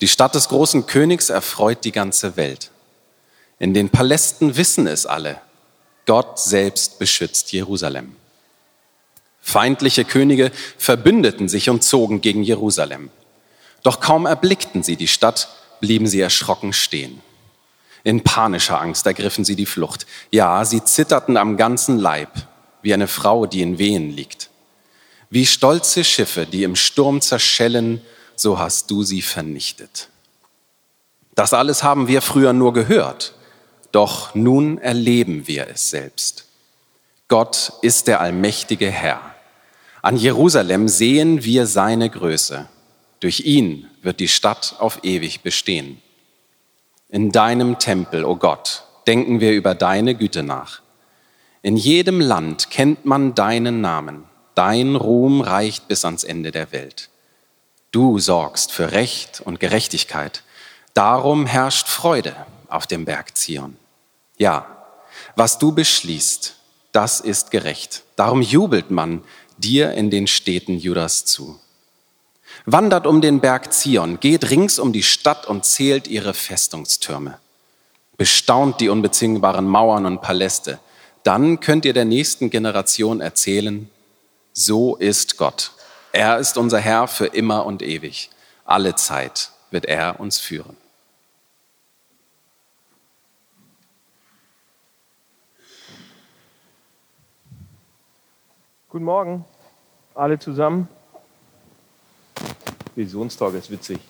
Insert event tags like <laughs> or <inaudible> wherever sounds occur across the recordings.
Die Stadt des großen Königs erfreut die ganze Welt. In den Palästen wissen es alle. Gott selbst beschützt Jerusalem. Feindliche Könige verbündeten sich und zogen gegen Jerusalem. Doch kaum erblickten sie die Stadt, blieben sie erschrocken stehen. In panischer Angst ergriffen sie die Flucht. Ja, sie zitterten am ganzen Leib, wie eine Frau, die in Wehen liegt. Wie stolze Schiffe, die im Sturm zerschellen, so hast du sie vernichtet. Das alles haben wir früher nur gehört, doch nun erleben wir es selbst. Gott ist der allmächtige Herr. An Jerusalem sehen wir seine Größe. Durch ihn wird die Stadt auf ewig bestehen. In deinem Tempel, o oh Gott, denken wir über deine Güte nach. In jedem Land kennt man deinen Namen. Dein Ruhm reicht bis ans Ende der Welt. Du sorgst für Recht und Gerechtigkeit. Darum herrscht Freude auf dem Berg Zion. Ja, was du beschließt, das ist gerecht. Darum jubelt man dir in den Städten Judas zu. Wandert um den Berg Zion, geht rings um die Stadt und zählt ihre Festungstürme. Bestaunt die unbezwingbaren Mauern und Paläste. Dann könnt ihr der nächsten Generation erzählen, so ist Gott. Er ist unser Herr für immer und ewig. Alle Zeit wird er uns führen. Guten Morgen, alle zusammen. Visionstag ist witzig.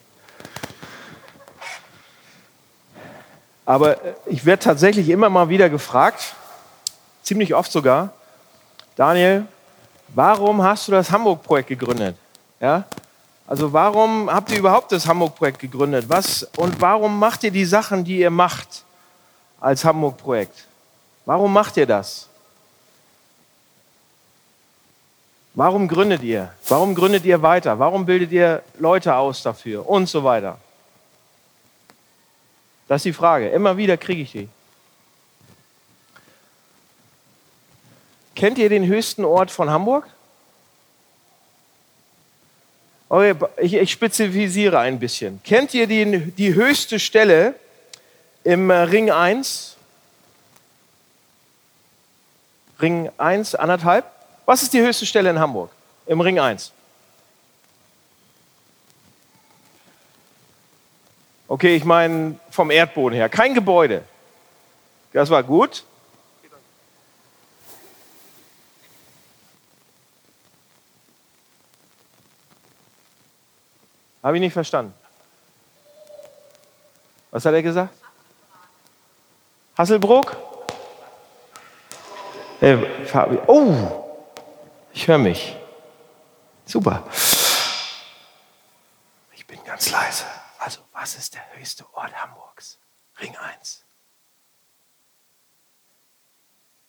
Aber äh, ich werde tatsächlich immer mal wieder gefragt, ziemlich oft sogar, Daniel, warum hast du das Hamburg-Projekt gegründet? Ja? Also warum habt ihr überhaupt das Hamburg-Projekt gegründet? Was, und warum macht ihr die Sachen, die ihr macht als Hamburg-Projekt? Warum macht ihr das? Warum gründet ihr? Warum gründet ihr weiter? Warum bildet ihr Leute aus dafür? Und so weiter. Das ist die Frage. Immer wieder kriege ich die. Kennt ihr den höchsten Ort von Hamburg? Okay, ich, ich spezifiziere ein bisschen. Kennt ihr die, die höchste Stelle im Ring 1? Ring 1, anderthalb? Was ist die höchste Stelle in Hamburg? Im Ring 1. Okay, ich meine vom Erdboden her. Kein Gebäude. Das war gut. Habe ich nicht verstanden. Was hat er gesagt? Hasselbrook? Hey, oh, ich höre mich. Super. Ich bin ganz leise. Also, was ist der höchste Ort Hamburgs? Ring 1.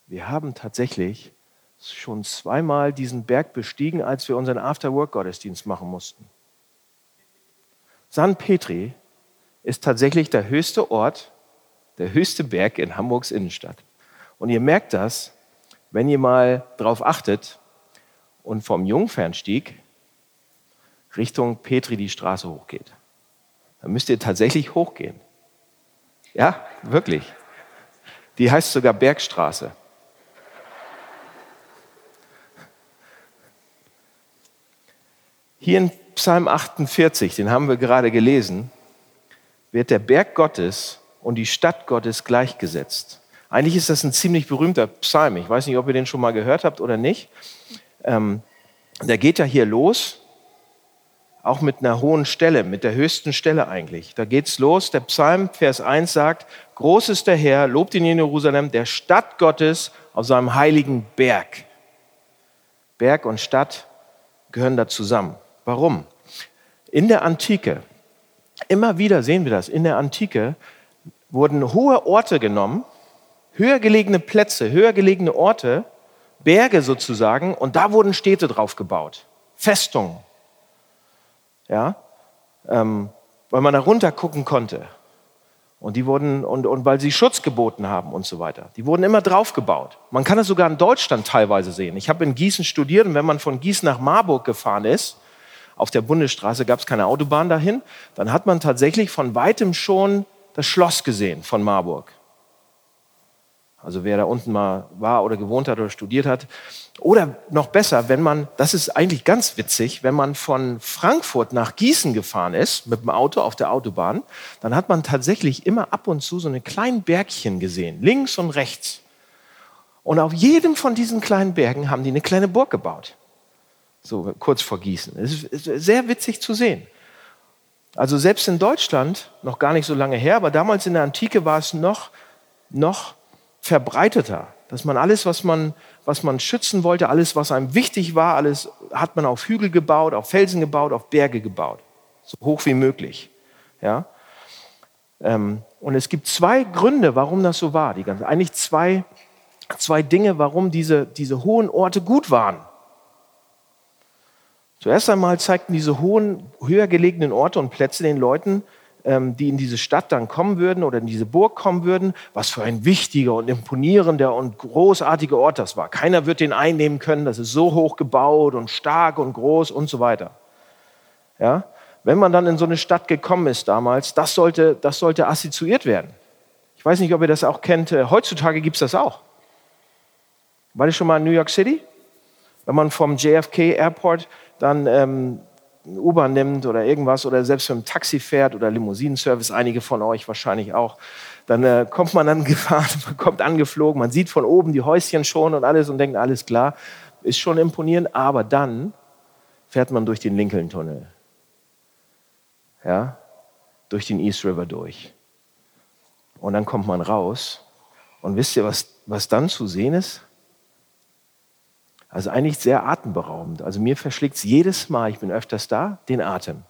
Wir haben tatsächlich schon zweimal diesen Berg bestiegen, als wir unseren After-Work-Gottesdienst machen mussten. San Petri ist tatsächlich der höchste Ort, der höchste Berg in Hamburgs Innenstadt. Und ihr merkt das, wenn ihr mal darauf achtet, und vom Jungfernstieg Richtung Petri die Straße hochgeht. Dann müsst ihr tatsächlich hochgehen. Ja, wirklich. Die heißt sogar Bergstraße. Hier in Psalm 48, den haben wir gerade gelesen, wird der Berg Gottes und die Stadt Gottes gleichgesetzt. Eigentlich ist das ein ziemlich berühmter Psalm. Ich weiß nicht, ob ihr den schon mal gehört habt oder nicht ähm, der geht ja hier los, auch mit einer hohen Stelle, mit der höchsten Stelle eigentlich. Da geht's los. Der Psalm, Vers 1 sagt, groß ist der Herr, lobt ihn in Jerusalem, der Stadt Gottes auf seinem heiligen Berg. Berg und Stadt gehören da zusammen. Warum? In der Antike, immer wieder sehen wir das, in der Antike wurden hohe Orte genommen, höher gelegene Plätze, höher gelegene Orte, Berge sozusagen und da wurden Städte drauf gebaut, Festungen. Ja, ähm, weil man da runter gucken konnte. Und die wurden, und, und weil sie Schutz geboten haben und so weiter. Die wurden immer drauf gebaut. Man kann es sogar in Deutschland teilweise sehen. Ich habe in Gießen studiert und wenn man von Gießen nach Marburg gefahren ist, auf der Bundesstraße gab es keine Autobahn dahin, dann hat man tatsächlich von weitem schon das Schloss gesehen von Marburg. Also wer da unten mal war oder gewohnt hat oder studiert hat. Oder noch besser, wenn man, das ist eigentlich ganz witzig, wenn man von Frankfurt nach Gießen gefahren ist mit dem Auto auf der Autobahn, dann hat man tatsächlich immer ab und zu so eine kleinen Bergchen gesehen, links und rechts. Und auf jedem von diesen kleinen Bergen haben die eine kleine Burg gebaut. So kurz vor Gießen. Es ist sehr witzig zu sehen. Also selbst in Deutschland, noch gar nicht so lange her, aber damals in der Antike war es noch, noch verbreiteter, dass man alles, was man, was man schützen wollte, alles, was einem wichtig war, alles hat man auf Hügel gebaut, auf Felsen gebaut, auf Berge gebaut, so hoch wie möglich. Ja? Ähm, und es gibt zwei Gründe, warum das so war. Die ganze, eigentlich zwei, zwei Dinge, warum diese, diese hohen Orte gut waren. Zuerst einmal zeigten diese hohen, höher gelegenen Orte und Plätze den Leuten, ähm, die in diese Stadt dann kommen würden oder in diese Burg kommen würden, was für ein wichtiger und imponierender und großartiger Ort das war. Keiner wird den einnehmen können, das ist so hoch gebaut und stark und groß und so weiter. Ja? Wenn man dann in so eine Stadt gekommen ist damals, das sollte, das sollte assoziiert werden. Ich weiß nicht, ob ihr das auch kennt. Äh, heutzutage gibt es das auch. War das schon mal in New York City? Wenn man vom JFK Airport dann ähm, U-Bahn nimmt oder irgendwas oder selbst mit dem Taxi fährt oder Limousinenservice, einige von euch wahrscheinlich auch, dann äh, kommt man dann <laughs> gefahren, man kommt angeflogen, man sieht von oben die Häuschen schon und alles und denkt, alles klar, ist schon imponierend, aber dann fährt man durch den Lincoln-Tunnel. Ja, durch den East River durch. Und dann kommt man raus und wisst ihr, was, was dann zu sehen ist? Also eigentlich sehr atemberaubend. Also mir verschlägt es jedes Mal, ich bin öfters da, den Atem.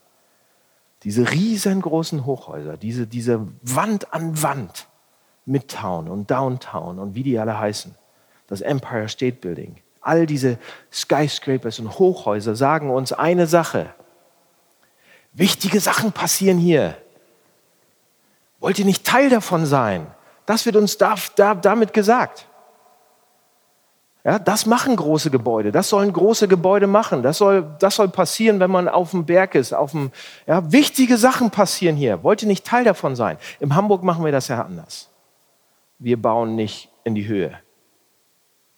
Diese riesengroßen Hochhäuser, diese, diese Wand an Wand, Midtown und Downtown und wie die alle heißen, das Empire State Building, all diese Skyscrapers und Hochhäuser sagen uns eine Sache. Wichtige Sachen passieren hier. Wollt ihr nicht Teil davon sein? Das wird uns da, da, damit gesagt. Ja, das machen große Gebäude. Das sollen große Gebäude machen. Das soll, das soll passieren, wenn man auf dem Berg ist. Auf dem, ja, wichtige Sachen passieren hier. Wollt ihr nicht Teil davon sein? In Hamburg machen wir das ja anders. Wir bauen nicht in die Höhe.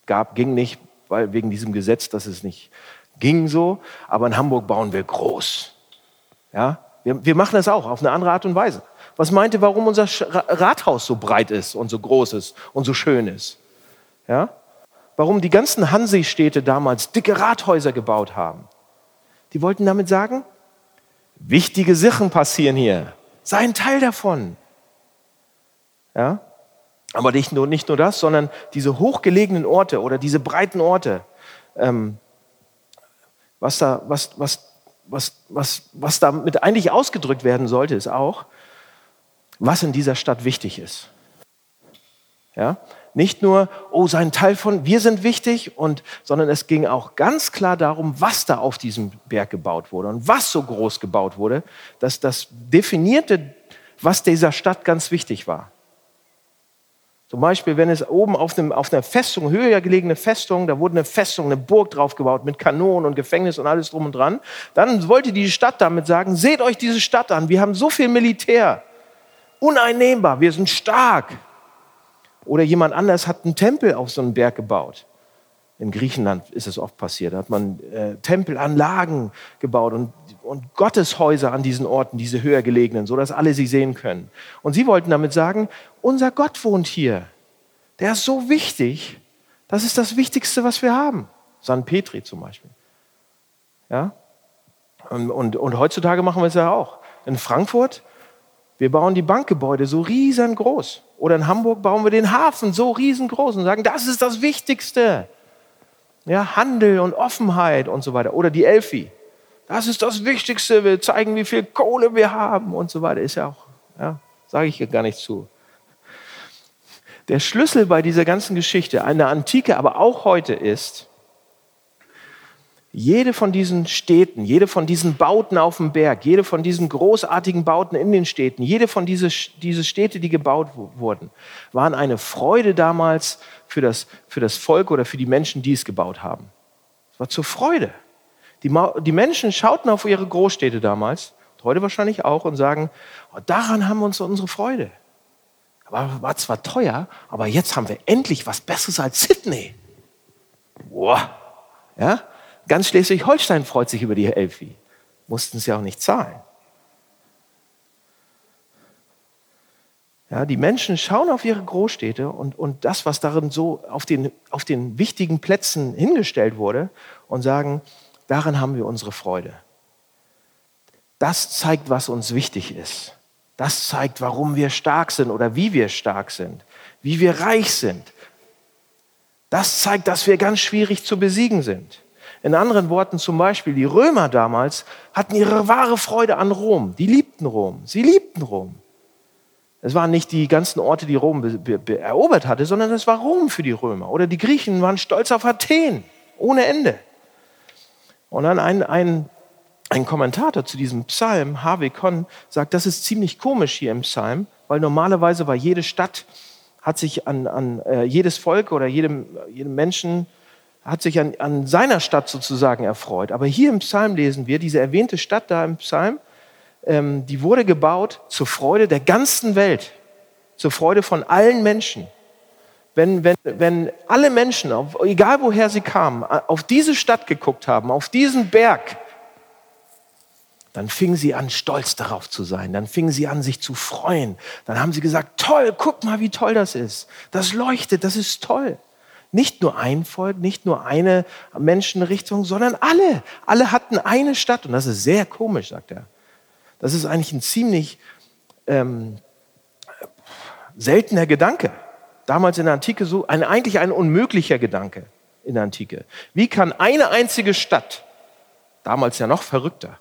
Gab, ging nicht, weil wegen diesem Gesetz, dass es nicht ging so. Aber in Hamburg bauen wir groß. Ja, wir, wir machen das auch auf eine andere Art und Weise. Was meint ihr, warum unser Rathaus so breit ist und so groß ist und so schön ist? Ja? Warum die ganzen Hansestädte damals dicke Rathäuser gebaut haben. Die wollten damit sagen, wichtige Sachen passieren hier. Sei ein Teil davon. Ja? Aber nicht nur, nicht nur das, sondern diese hochgelegenen Orte oder diese breiten Orte, ähm, was, da, was, was, was, was, was damit eigentlich ausgedrückt werden sollte, ist auch, was in dieser Stadt wichtig ist. Ja? Nicht nur, oh, sein Teil von, wir sind wichtig, und, sondern es ging auch ganz klar darum, was da auf diesem Berg gebaut wurde und was so groß gebaut wurde, dass das definierte, was dieser Stadt ganz wichtig war. Zum Beispiel, wenn es oben auf, einem, auf einer Festung, höher gelegene Festung, da wurde eine Festung, eine Burg draufgebaut mit Kanonen und Gefängnis und alles drum und dran, dann wollte die Stadt damit sagen, seht euch diese Stadt an, wir haben so viel Militär, uneinnehmbar, wir sind stark. Oder jemand anders hat einen Tempel auf so einen Berg gebaut. In Griechenland ist es oft passiert. Da hat man äh, Tempelanlagen gebaut und, und Gotteshäuser an diesen Orten, diese höher gelegenen, sodass alle sie sehen können. Und sie wollten damit sagen, unser Gott wohnt hier. Der ist so wichtig. Das ist das Wichtigste, was wir haben. San Petri zum Beispiel. Ja? Und, und, und heutzutage machen wir es ja auch. In Frankfurt wir bauen die Bankgebäude so riesengroß. Oder in Hamburg bauen wir den Hafen so riesengroß und sagen, das ist das Wichtigste. Ja, Handel und Offenheit und so weiter. Oder die Elfi. Das ist das Wichtigste. Wir zeigen, wie viel Kohle wir haben und so weiter. Ist ja auch, ja, sage ich hier gar nicht zu. Der Schlüssel bei dieser ganzen Geschichte, eine Antike, aber auch heute ist, jede von diesen Städten, jede von diesen Bauten auf dem Berg, jede von diesen großartigen Bauten in den Städten, jede von diesen diese Städte, die gebaut wurden, waren eine Freude damals für das, für das Volk oder für die Menschen, die es gebaut haben. Es war zur Freude. Die, die Menschen schauten auf ihre Großstädte damals, heute wahrscheinlich auch, und sagen, oh, daran haben wir uns unsere Freude. War, war zwar teuer, aber jetzt haben wir endlich was Besseres als Sydney. Boah. Ja? Ganz Schleswig-Holstein freut sich über die Elfi. Mussten sie auch nicht zahlen. Ja, die Menschen schauen auf ihre Großstädte und, und das, was darin so auf den, auf den wichtigen Plätzen hingestellt wurde und sagen, darin haben wir unsere Freude. Das zeigt, was uns wichtig ist. Das zeigt, warum wir stark sind oder wie wir stark sind, wie wir reich sind. Das zeigt, dass wir ganz schwierig zu besiegen sind. In anderen Worten zum Beispiel, die Römer damals hatten ihre wahre Freude an Rom. Die liebten Rom. Sie liebten Rom. Es waren nicht die ganzen Orte, die Rom erobert hatte, sondern es war Rom für die Römer. Oder die Griechen waren stolz auf Athen, ohne Ende. Und dann ein, ein, ein Kommentator zu diesem Psalm, Harvey Conn, sagt, das ist ziemlich komisch hier im Psalm, weil normalerweise war jede Stadt, hat sich an, an äh, jedes Volk oder jedem, jedem Menschen, hat sich an, an seiner Stadt sozusagen erfreut. Aber hier im Psalm lesen wir, diese erwähnte Stadt da im Psalm, ähm, die wurde gebaut zur Freude der ganzen Welt, zur Freude von allen Menschen. Wenn, wenn, wenn alle Menschen, egal woher sie kamen, auf diese Stadt geguckt haben, auf diesen Berg, dann fingen sie an, stolz darauf zu sein. Dann fingen sie an, sich zu freuen. Dann haben sie gesagt, toll, guck mal, wie toll das ist. Das leuchtet, das ist toll. Nicht nur ein Volk, nicht nur eine Menschenrichtung, sondern alle. Alle hatten eine Stadt. Und das ist sehr komisch, sagt er. Das ist eigentlich ein ziemlich ähm, seltener Gedanke. Damals in der Antike so, ein, eigentlich ein unmöglicher Gedanke in der Antike. Wie kann eine einzige Stadt, damals ja noch verrückter,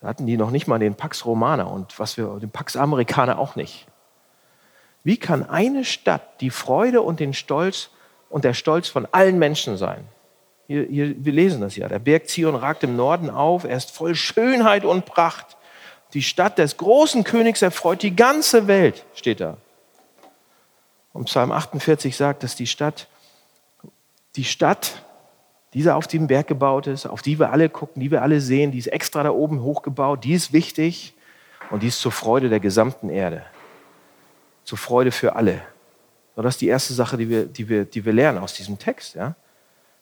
da hatten die noch nicht mal den Pax Romana und was wir, den Pax Amerikaner auch nicht. Wie kann eine Stadt die Freude und den Stolz und der Stolz von allen Menschen sein? Hier, hier, wir lesen das ja. Der Berg Zion ragt im Norden auf, er ist voll Schönheit und Pracht. Die Stadt des großen Königs erfreut die ganze Welt, steht da. Und Psalm 48 sagt, dass die Stadt, die Stadt, die auf dem Berg gebaut ist, auf die wir alle gucken, die wir alle sehen, die ist extra da oben hochgebaut, die ist wichtig und die ist zur Freude der gesamten Erde. Zur Freude für alle. Das ist die erste Sache, die wir, die wir, die wir lernen aus diesem Text. Ja?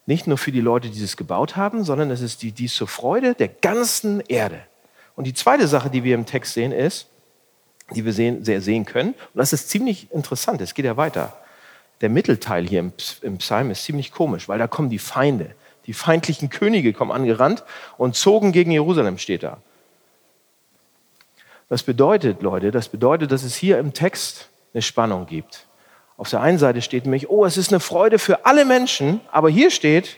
Nicht nur für die Leute, die es gebaut haben, sondern es ist die, die zur Freude der ganzen Erde. Und die zweite Sache, die wir im Text sehen, ist, die wir sehen, sehr sehen können, und das ist ziemlich interessant, es geht ja weiter. Der Mittelteil hier im, im Psalm ist ziemlich komisch, weil da kommen die Feinde. Die feindlichen Könige kommen angerannt und zogen gegen Jerusalem, steht da. Das bedeutet, Leute, das bedeutet, dass es hier im Text eine Spannung gibt. Auf der einen Seite steht nämlich, oh, es ist eine Freude für alle Menschen, aber hier steht,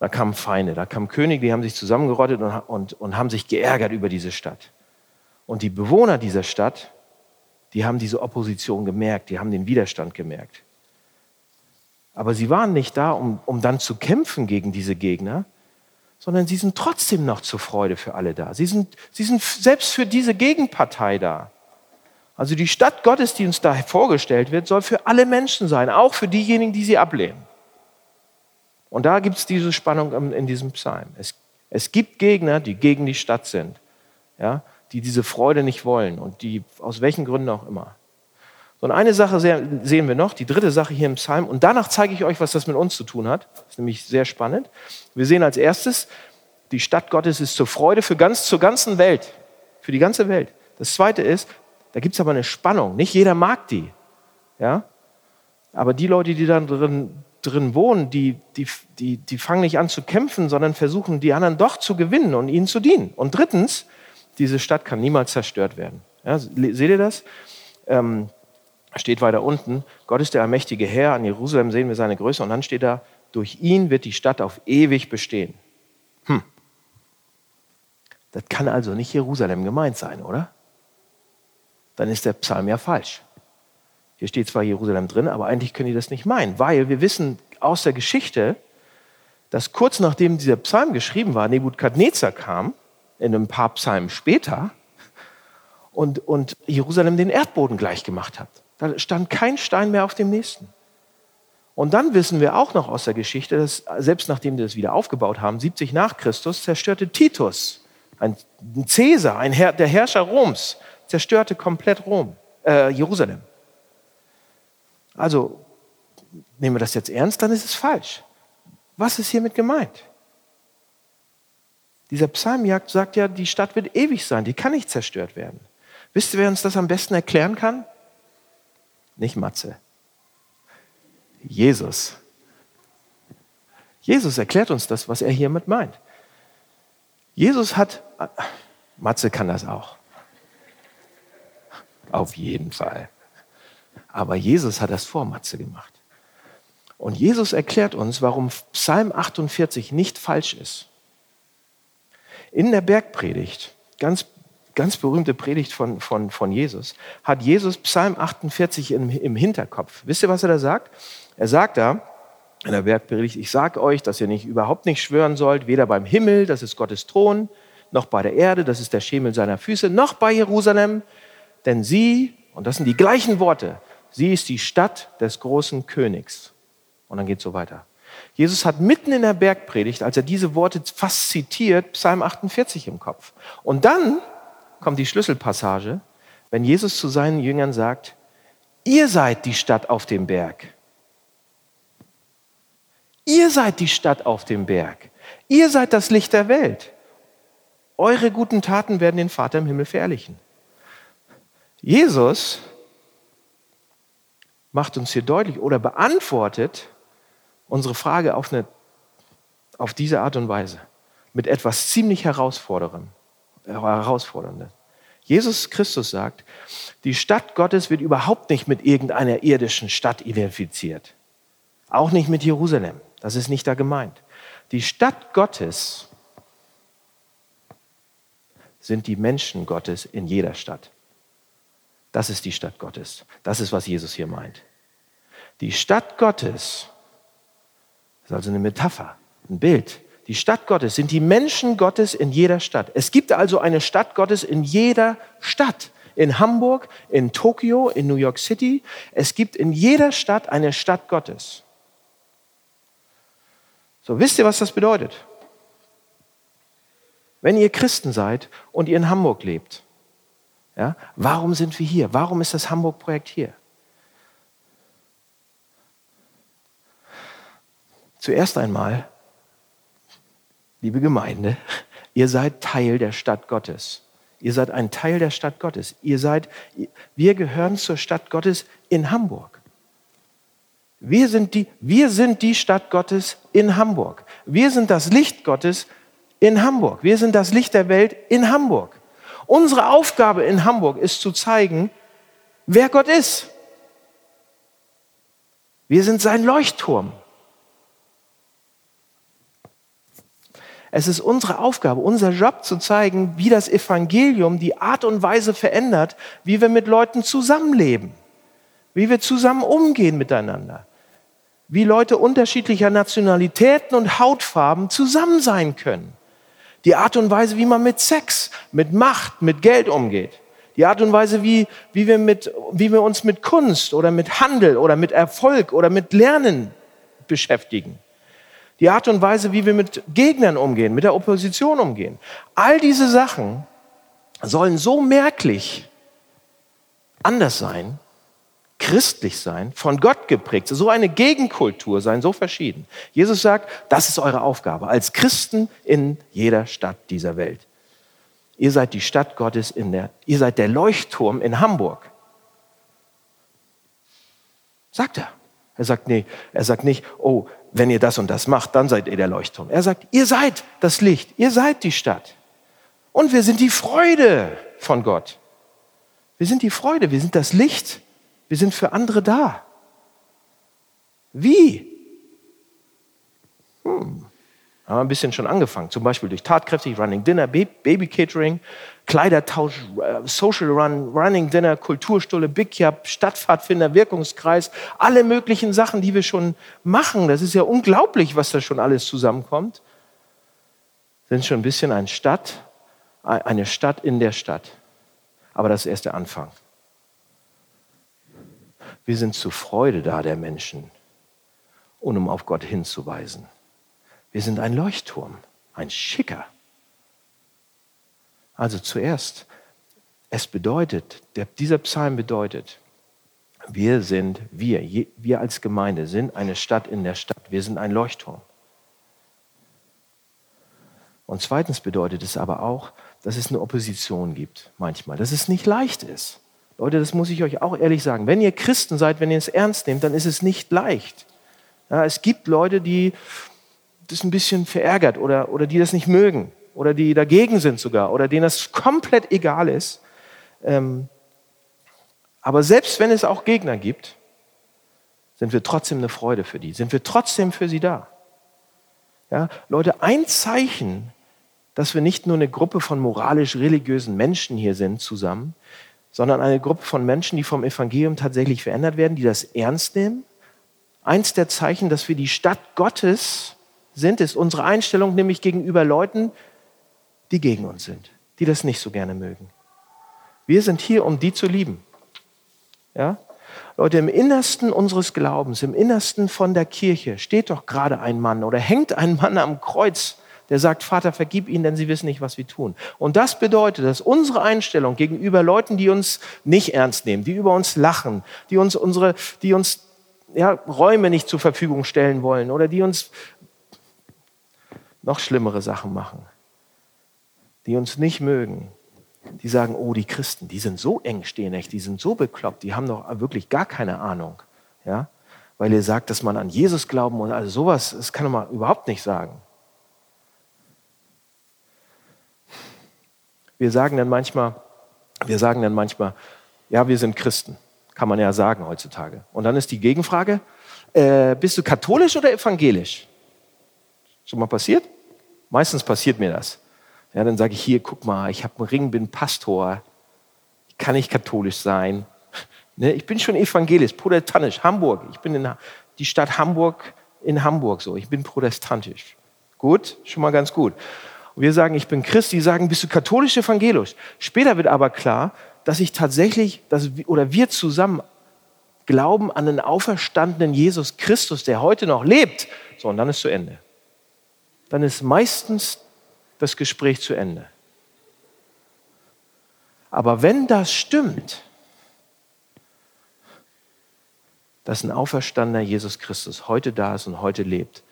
da kamen Feinde, da kamen Könige, die haben sich zusammengerottet und, und, und haben sich geärgert über diese Stadt. Und die Bewohner dieser Stadt, die haben diese Opposition gemerkt, die haben den Widerstand gemerkt. Aber sie waren nicht da, um, um dann zu kämpfen gegen diese Gegner, sondern sie sind trotzdem noch zur Freude für alle da. Sie sind, sie sind selbst für diese Gegenpartei da. Also die Stadt Gottes, die uns da vorgestellt wird, soll für alle Menschen sein, auch für diejenigen, die sie ablehnen. Und da gibt es diese Spannung in diesem Psalm. Es, es gibt Gegner, die gegen die Stadt sind, ja, die diese Freude nicht wollen und die aus welchen Gründen auch immer. Und eine Sache sehen wir noch, die dritte Sache hier im Psalm. Und danach zeige ich euch, was das mit uns zu tun hat. Das ist nämlich sehr spannend. Wir sehen als erstes, die Stadt Gottes ist zur Freude für ganz, zur ganzen Welt, für die ganze Welt. Das zweite ist, da gibt es aber eine Spannung. Nicht jeder mag die. Ja? Aber die Leute, die dann drin drin wohnen, die, die, die, die fangen nicht an zu kämpfen, sondern versuchen, die anderen doch zu gewinnen und ihnen zu dienen. Und drittens, diese Stadt kann niemals zerstört werden. Ja, seht ihr das? Ähm, steht weiter unten, Gott ist der allmächtige Herr, an Jerusalem sehen wir seine Größe und dann steht da, durch ihn wird die Stadt auf ewig bestehen. Hm. Das kann also nicht Jerusalem gemeint sein, oder? Dann ist der Psalm ja falsch. Hier steht zwar Jerusalem drin, aber eigentlich können die das nicht meinen, weil wir wissen aus der Geschichte, dass kurz nachdem dieser Psalm geschrieben war, Nebukadnezar kam, in ein paar Psalmen später, und, und Jerusalem den Erdboden gleich gemacht hat. Da stand kein Stein mehr auf dem nächsten. Und dann wissen wir auch noch aus der Geschichte, dass selbst nachdem wir das wieder aufgebaut haben, 70 nach Christus, zerstörte Titus, ein Cäsar, ein Herr, der Herrscher Roms, zerstörte komplett Rom, äh, Jerusalem. Also nehmen wir das jetzt ernst, dann ist es falsch. Was ist hiermit gemeint? Dieser Psalmjagd sagt ja, die Stadt wird ewig sein, die kann nicht zerstört werden. Wisst ihr, wer uns das am besten erklären kann? Nicht Matze. Jesus. Jesus erklärt uns das, was er hiermit meint. Jesus hat, Matze kann das auch. Auf jeden Fall. Aber Jesus hat das vor Matze gemacht. Und Jesus erklärt uns, warum Psalm 48 nicht falsch ist. In der Bergpredigt, ganz, ganz berühmte Predigt von, von, von Jesus, hat Jesus Psalm 48 im, im Hinterkopf. Wisst ihr, was er da sagt? Er sagt da in der Bergpredigt, ich sage euch, dass ihr nicht überhaupt nicht schwören sollt, weder beim Himmel, das ist Gottes Thron, noch bei der Erde, das ist der Schemel seiner Füße, noch bei Jerusalem, denn sie, und das sind die gleichen Worte, sie ist die Stadt des großen Königs. Und dann geht es so weiter. Jesus hat mitten in der Bergpredigt, als er diese Worte fast zitiert, Psalm 48 im Kopf. Und dann kommt die Schlüsselpassage, wenn Jesus zu seinen Jüngern sagt, ihr seid die Stadt auf dem Berg. Ihr seid die Stadt auf dem Berg. Ihr seid das Licht der Welt. Eure guten Taten werden den Vater im Himmel verherrlichen. Jesus macht uns hier deutlich oder beantwortet unsere Frage auf, eine, auf diese Art und Weise mit etwas ziemlich Herausforderndem. Jesus Christus sagt, die Stadt Gottes wird überhaupt nicht mit irgendeiner irdischen Stadt identifiziert. Auch nicht mit Jerusalem. Das ist nicht da gemeint. Die Stadt Gottes sind die Menschen Gottes in jeder Stadt. Das ist die Stadt Gottes. Das ist, was Jesus hier meint. Die Stadt Gottes ist also eine Metapher, ein Bild. Die Stadt Gottes sind die Menschen Gottes in jeder Stadt. Es gibt also eine Stadt Gottes in jeder Stadt. In Hamburg, in Tokio, in New York City. Es gibt in jeder Stadt eine Stadt Gottes. So, wisst ihr, was das bedeutet? Wenn ihr Christen seid und ihr in Hamburg lebt, ja, warum sind wir hier? Warum ist das Hamburg-Projekt hier? Zuerst einmal, liebe Gemeinde, <laughs> ihr seid Teil der Stadt Gottes. Ihr seid ein Teil der Stadt Gottes. Ihr seid, wir gehören zur Stadt Gottes in Hamburg. Wir sind, die, wir sind die Stadt Gottes in Hamburg. Wir sind das Licht Gottes in Hamburg. Wir sind das Licht der Welt in Hamburg. Unsere Aufgabe in Hamburg ist zu zeigen, wer Gott ist. Wir sind sein Leuchtturm. Es ist unsere Aufgabe, unser Job zu zeigen, wie das Evangelium die Art und Weise verändert, wie wir mit Leuten zusammenleben, wie wir zusammen umgehen miteinander wie Leute unterschiedlicher Nationalitäten und Hautfarben zusammen sein können. Die Art und Weise, wie man mit Sex, mit Macht, mit Geld umgeht. Die Art und Weise, wie, wie, wir mit, wie wir uns mit Kunst oder mit Handel oder mit Erfolg oder mit Lernen beschäftigen. Die Art und Weise, wie wir mit Gegnern umgehen, mit der Opposition umgehen. All diese Sachen sollen so merklich anders sein, christlich sein, von Gott geprägt, so eine Gegenkultur sein, so verschieden. Jesus sagt, das ist eure Aufgabe als Christen in jeder Stadt dieser Welt. Ihr seid die Stadt Gottes in der, ihr seid der Leuchtturm in Hamburg. Sagt er. Er sagt, nee, er sagt nicht, oh, wenn ihr das und das macht, dann seid ihr der Leuchtturm. Er sagt, ihr seid das Licht, ihr seid die Stadt. Und wir sind die Freude von Gott. Wir sind die Freude, wir sind das Licht wir sind für andere da. Wie? Hm. Haben wir ein bisschen schon angefangen. Zum Beispiel durch tatkräftig Running Dinner, Baby Catering, Kleidertausch, äh, Social Run, Running Dinner, Kulturstulle, Big Yap, Stadtpfadfinder, Wirkungskreis, alle möglichen Sachen, die wir schon machen. Das ist ja unglaublich, was da schon alles zusammenkommt. Sind schon ein bisschen eine Stadt, eine Stadt in der Stadt. Aber das ist erst der Anfang. Wir sind zur Freude da der Menschen. und um auf Gott hinzuweisen. Wir sind ein Leuchtturm, ein schicker. Also zuerst, es bedeutet, der, dieser Psalm bedeutet, wir sind, wir, wir als Gemeinde sind eine Stadt in der Stadt. Wir sind ein Leuchtturm. Und zweitens bedeutet es aber auch, dass es eine Opposition gibt manchmal, dass es nicht leicht ist. Leute, das muss ich euch auch ehrlich sagen. Wenn ihr Christen seid, wenn ihr es ernst nehmt, dann ist es nicht leicht. Ja, es gibt Leute, die das ein bisschen verärgert oder, oder die das nicht mögen oder die dagegen sind sogar oder denen das komplett egal ist. Ähm, aber selbst wenn es auch Gegner gibt, sind wir trotzdem eine Freude für die, sind wir trotzdem für sie da. Ja, Leute, ein Zeichen, dass wir nicht nur eine Gruppe von moralisch-religiösen Menschen hier sind zusammen, sondern eine Gruppe von Menschen, die vom Evangelium tatsächlich verändert werden, die das ernst nehmen. Eins der Zeichen, dass wir die Stadt Gottes sind, ist unsere Einstellung nämlich gegenüber Leuten, die gegen uns sind, die das nicht so gerne mögen. Wir sind hier, um die zu lieben. Ja? Leute, im Innersten unseres Glaubens, im Innersten von der Kirche steht doch gerade ein Mann oder hängt ein Mann am Kreuz der sagt, Vater, vergib ihnen, denn sie wissen nicht, was wir tun. Und das bedeutet, dass unsere Einstellung gegenüber Leuten, die uns nicht ernst nehmen, die über uns lachen, die uns unsere, die uns ja, Räume nicht zur Verfügung stellen wollen oder die uns noch schlimmere Sachen machen, die uns nicht mögen, die sagen, oh, die Christen, die sind so engstirnig, die sind so bekloppt, die haben doch wirklich gar keine Ahnung. Ja? Weil ihr sagt, dass man an Jesus glauben muss, also sowas, das kann man überhaupt nicht sagen. Wir sagen dann manchmal, wir sagen dann manchmal, ja, wir sind Christen. Kann man ja sagen heutzutage. Und dann ist die Gegenfrage, äh, bist du katholisch oder evangelisch? Schon mal passiert? Meistens passiert mir das. Ja, dann sage ich hier, guck mal, ich habe einen Ring, bin Pastor. Ich kann nicht katholisch sein. <laughs> Ne, ich bin schon evangelisch, protestantisch, Hamburg. Ich bin in die Stadt Hamburg in Hamburg so. Ich bin protestantisch. Gut, schon mal ganz gut. Und wir sagen, ich bin Christ, die sagen, bist du katholisch, evangelisch? Später wird aber klar, dass ich tatsächlich, dass, oder wir zusammen glauben an den auferstandenen Jesus Christus, der heute noch lebt. So, und dann ist zu Ende. Dann ist meistens das Gespräch zu Ende. Aber wenn das stimmt, dass ein auferstandener Jesus Christus heute da ist und heute lebt,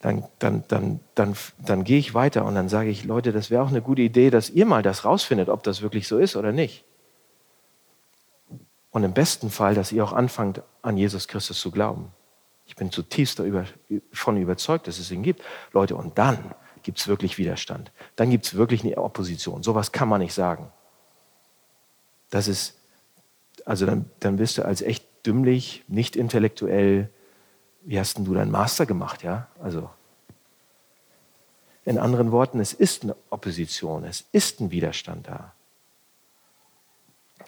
dann, dann, dann, dann, dann gehe ich weiter und dann sage ich, Leute, das wäre auch eine gute Idee, dass ihr mal das rausfindet, ob das wirklich so ist oder nicht. Und im besten Fall, dass ihr auch anfangt, an Jesus Christus zu glauben. Ich bin zutiefst davon überzeugt, dass es ihn gibt. Leute, und dann gibt es wirklich Widerstand. Dann gibt es wirklich eine Opposition. Sowas kann man nicht sagen. Das ist, also dann, dann bist du als echt dümmlich, nicht intellektuell, wie hast denn du deinen Master gemacht, ja? Also, in anderen Worten, es ist eine Opposition, es ist ein Widerstand da.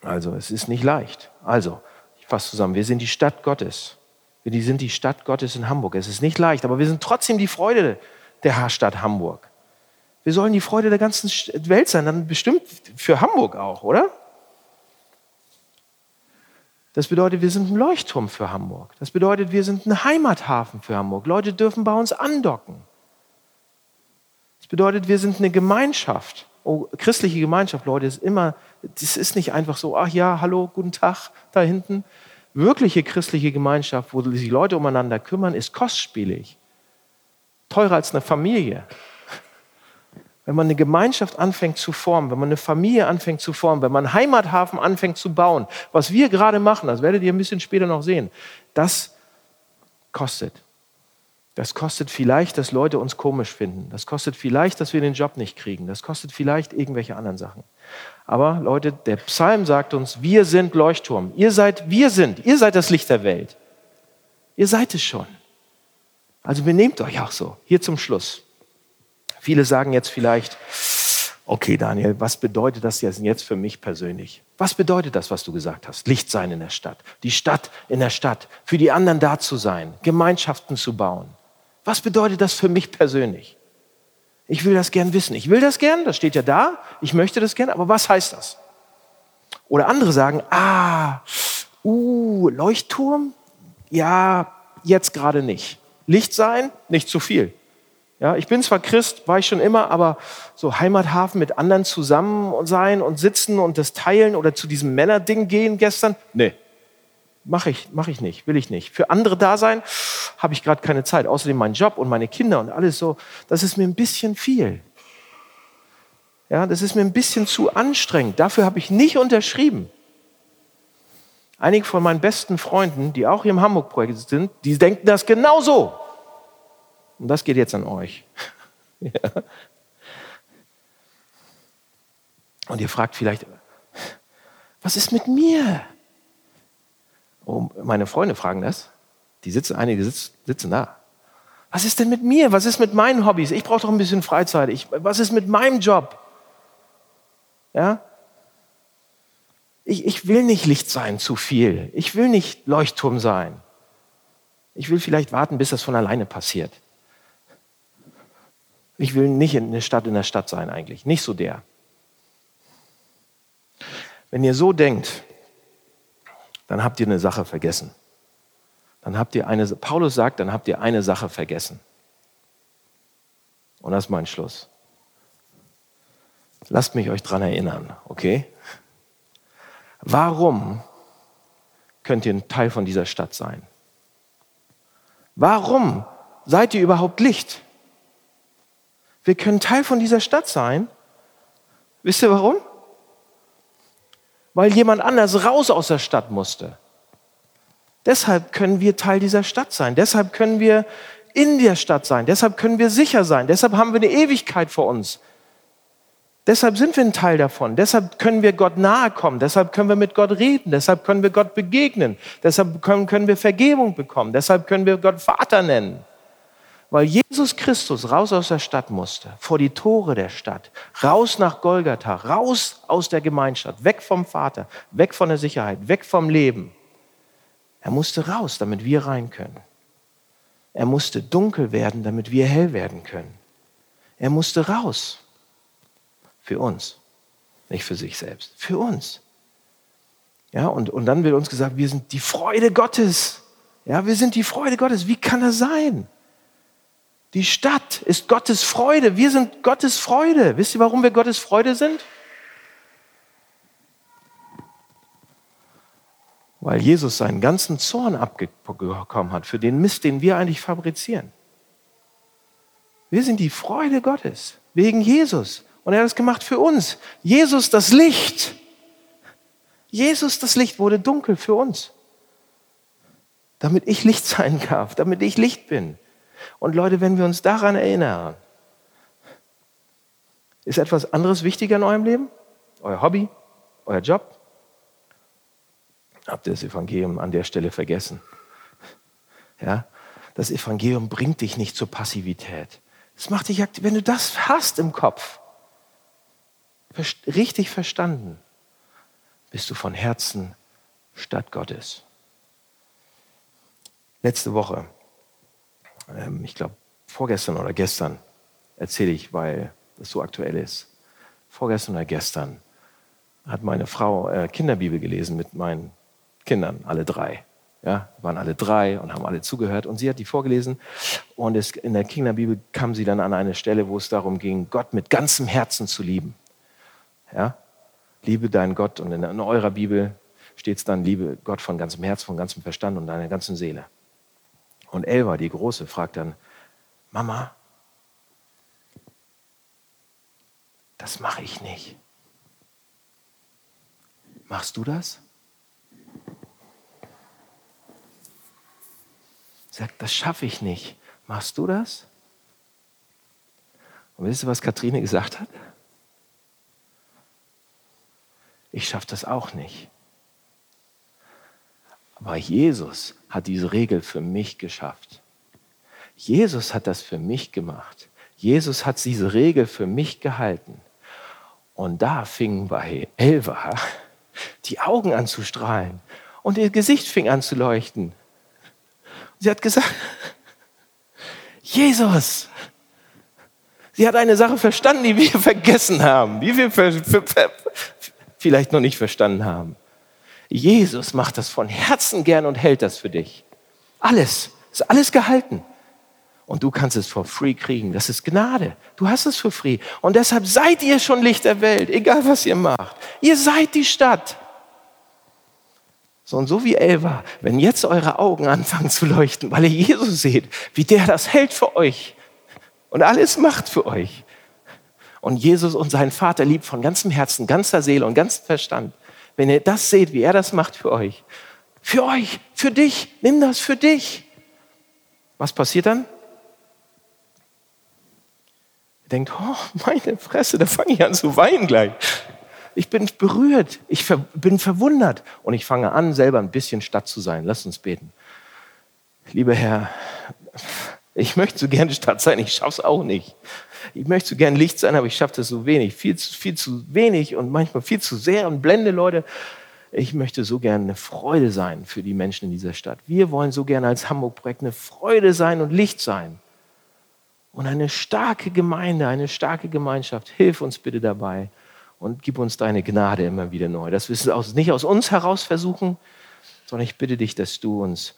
Also, es ist nicht leicht. Also, ich fasse zusammen, wir sind die Stadt Gottes. Wir sind die Stadt Gottes in Hamburg. Es ist nicht leicht, aber wir sind trotzdem die Freude der Stadt Hamburg. Wir sollen die Freude der ganzen Welt sein, dann bestimmt für Hamburg auch, oder? Das bedeutet, wir sind ein Leuchtturm für Hamburg. Das bedeutet, wir sind ein Heimathafen für Hamburg. Leute dürfen bei uns andocken. Das bedeutet, wir sind eine Gemeinschaft. Oh, christliche Gemeinschaft, Leute, ist immer, das ist nicht einfach so, ach ja, hallo, guten Tag da hinten. Wirkliche christliche Gemeinschaft, wo sich Leute umeinander kümmern, ist kostspielig. Teurer als eine Familie wenn man eine Gemeinschaft anfängt zu formen, wenn man eine Familie anfängt zu formen, wenn man einen Heimathafen anfängt zu bauen, was wir gerade machen, das werdet ihr ein bisschen später noch sehen, das kostet. Das kostet vielleicht, dass Leute uns komisch finden. Das kostet vielleicht, dass wir den Job nicht kriegen. Das kostet vielleicht irgendwelche anderen Sachen. Aber Leute, der Psalm sagt uns, wir sind Leuchtturm. Ihr seid, wir sind, ihr seid das Licht der Welt. Ihr seid es schon. Also benehmt euch auch so. Hier zum Schluss. Viele sagen jetzt vielleicht, okay Daniel, was bedeutet das jetzt für mich persönlich? Was bedeutet das, was du gesagt hast? Licht sein in der Stadt, die Stadt in der Stadt, für die anderen da zu sein, Gemeinschaften zu bauen. Was bedeutet das für mich persönlich? Ich will das gern wissen. Ich will das gern, das steht ja da. Ich möchte das gern, aber was heißt das? Oder andere sagen, ah, uh, Leuchtturm, ja, jetzt gerade nicht. Licht sein, nicht zu viel. Ja, ich bin zwar Christ, war ich schon immer, aber so Heimathafen mit anderen zusammen sein und sitzen und das teilen oder zu diesem Männerding gehen gestern, nee, mache ich, mach ich nicht, will ich nicht. Für andere da sein, habe ich gerade keine Zeit. Außerdem mein Job und meine Kinder und alles so, das ist mir ein bisschen viel. Ja, das ist mir ein bisschen zu anstrengend. Dafür habe ich nicht unterschrieben. Einige von meinen besten Freunden, die auch hier im Hamburg-Projekt sind, die denken das genauso. Und das geht jetzt an euch. <laughs> ja. Und ihr fragt vielleicht, was ist mit mir? Oh, meine Freunde fragen das. Die sitzen, einige sitzen, da. Was ist denn mit mir? Was ist mit meinen Hobbys? Ich brauche doch ein bisschen Freizeit. Ich, was ist mit meinem Job? Ja? Ich, ich will nicht Licht sein zu viel. Ich will nicht Leuchtturm sein. Ich will vielleicht warten, bis das von alleine passiert. Ich will nicht in der Stadt in der Stadt sein eigentlich, nicht so der. Wenn ihr so denkt, dann habt ihr eine Sache vergessen. Dann habt ihr eine, Paulus sagt, dann habt ihr eine Sache vergessen. Und das ist mein Schluss. Lasst mich euch dran erinnern, okay? Warum könnt ihr ein Teil von dieser Stadt sein? Warum seid ihr überhaupt Licht? Wir können Teil von dieser Stadt sein. Wisst ihr warum? Weil jemand anders raus aus der Stadt musste. Deshalb können wir Teil dieser Stadt sein. Deshalb können wir in der Stadt sein. Deshalb können wir sicher sein. Deshalb haben wir eine Ewigkeit vor uns. Deshalb sind wir ein Teil davon. Deshalb können wir Gott nahe kommen. Deshalb können wir mit Gott reden. Deshalb können wir Gott begegnen. Deshalb können, wir Vergebung bekommen. Deshalb können wir Gott Vater nennen weil Jesus Christus raus aus der Stadt musste, vor die Tore der Stadt, raus nach Golgatha, raus aus der Gemeinschaft, weg vom Vater, weg von der Sicherheit, weg vom Leben. Er musste raus, damit wir rein können. Er musste dunkel werden, damit wir hell werden können. Er musste raus. Für uns. Nicht für sich selbst. Für uns. Ja, und, und dann wird uns gesagt, wir sind die Freude Gottes. Ja, wir sind die Freude Gottes. Wie kann das sein? Die Stadt ist Gottes Freude. Wir sind Gottes Freude. Wisst ihr, warum wir Gottes Freude sind? Weil Jesus seinen ganzen Zorn abbekommen hat für den Mist, den wir eigentlich fabrizieren. Wir sind die Freude Gottes wegen Jesus. Und er hat es gemacht für uns. Jesus, das Licht. Jesus, das Licht wurde dunkel für uns. Damit ich Licht sein darf, damit ich Licht bin. Und Leute, wenn wir uns daran erinnern, ist etwas anderes wichtiger in eurem Leben? Euer Hobby? Euer Job? Habt ihr das Evangelium an der Stelle vergessen? Ja? Das Evangelium bringt dich nicht zur Passivität. Es macht dich aktiv. Wenn du das hast im Kopf, richtig verstanden, bist du von Herzen Stadt Gottes. Letzte Woche ähm, ich glaube, vorgestern oder gestern erzähle ich, weil das so aktuell ist. Vorgestern oder gestern hat meine Frau äh, Kinderbibel gelesen mit meinen Kindern, alle drei. Ja, waren alle drei und haben alle zugehört. Und sie hat die vorgelesen. Und es, in der Kinderbibel kam sie dann an eine Stelle, wo es darum ging, Gott mit ganzem Herzen zu lieben. Ja? Liebe deinen Gott. Und in, in eurer Bibel steht es dann, liebe Gott von ganzem Herz, von ganzem Verstand und deiner ganzen Seele. Und Elva, die Große, fragt dann, Mama, das mache ich nicht. Machst du das? Sagt, das schaffe ich nicht. Machst du das? Und wisst ihr, was Katrine gesagt hat? Ich schaffe das auch nicht. Aber Jesus hat diese Regel für mich geschafft. Jesus hat das für mich gemacht. Jesus hat diese Regel für mich gehalten. Und da fingen bei Elva die Augen an zu strahlen und ihr Gesicht fing an zu leuchten. Sie hat gesagt, Jesus, sie hat eine Sache verstanden, die wir vergessen haben, die wir vielleicht noch nicht verstanden haben. Jesus macht das von Herzen gern und hält das für dich. Alles. Ist alles gehalten. Und du kannst es for free kriegen. Das ist Gnade. Du hast es for free. Und deshalb seid ihr schon Licht der Welt, egal was ihr macht. Ihr seid die Stadt. So und so wie Elva, wenn jetzt eure Augen anfangen zu leuchten, weil ihr Jesus seht, wie der das hält für euch und alles macht für euch. Und Jesus und seinen Vater liebt von ganzem Herzen, ganzer Seele und ganzem Verstand. Wenn ihr das seht, wie er das macht für euch, für euch, für dich, nimm das für dich. Was passiert dann? Ihr denkt, oh, meine Fresse, da fange ich an zu weinen gleich. Ich bin berührt, ich bin verwundert und ich fange an, selber ein bisschen Stadt zu sein. Lass uns beten. Lieber Herr, ich möchte so gerne Stadt sein, ich schaffe es auch nicht. Ich möchte so gerne Licht sein, aber ich schaffe das so wenig, viel zu, viel zu wenig und manchmal viel zu sehr und blende Leute ich möchte so gerne eine Freude sein für die Menschen in dieser Stadt. Wir wollen so gerne als Hamburg-Projekt eine Freude sein und Licht sein. Und eine starke Gemeinde, eine starke Gemeinschaft. Hilf uns bitte dabei und gib uns deine Gnade immer wieder neu. Das wir es nicht aus uns heraus versuchen, sondern ich bitte dich, dass du uns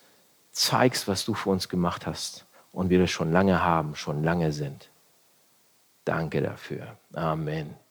zeigst, was du für uns gemacht hast und wir das schon lange haben, schon lange sind. Danke dafür. Amen.